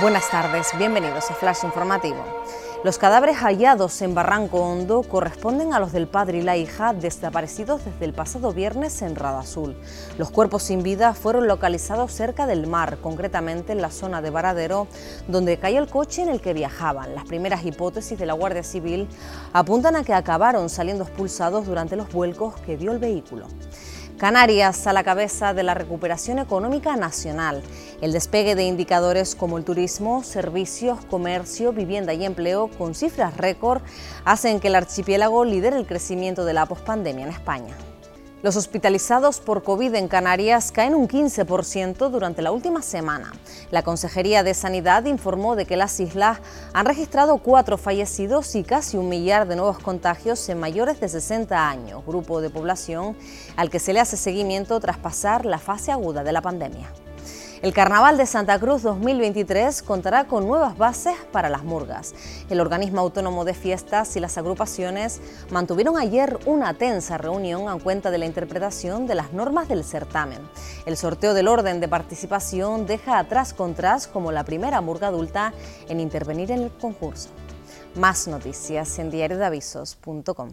Buenas tardes, bienvenidos a Flash Informativo. Los cadáveres hallados en Barranco Hondo corresponden a los del padre y la hija desaparecidos desde el pasado viernes en Radazul. Los cuerpos sin vida fueron localizados cerca del mar, concretamente en la zona de Varadero, donde cayó el coche en el que viajaban. Las primeras hipótesis de la Guardia Civil apuntan a que acabaron saliendo expulsados durante los vuelcos que dio el vehículo. Canarias a la cabeza de la recuperación económica nacional. El despegue de indicadores como el turismo, servicios, comercio, vivienda y empleo con cifras récord hacen que el archipiélago lidere el crecimiento de la pospandemia en España. Los hospitalizados por COVID en Canarias caen un 15% durante la última semana. La Consejería de Sanidad informó de que las islas han registrado cuatro fallecidos y casi un millar de nuevos contagios en mayores de 60 años, grupo de población al que se le hace seguimiento tras pasar la fase aguda de la pandemia. El Carnaval de Santa Cruz 2023 contará con nuevas bases para las murgas. El organismo autónomo de fiestas y las agrupaciones mantuvieron ayer una tensa reunión a cuenta de la interpretación de las normas del certamen. El sorteo del orden de participación deja atrás Contras como la primera murga adulta en intervenir en el concurso. Más noticias en diariodeavisos.com.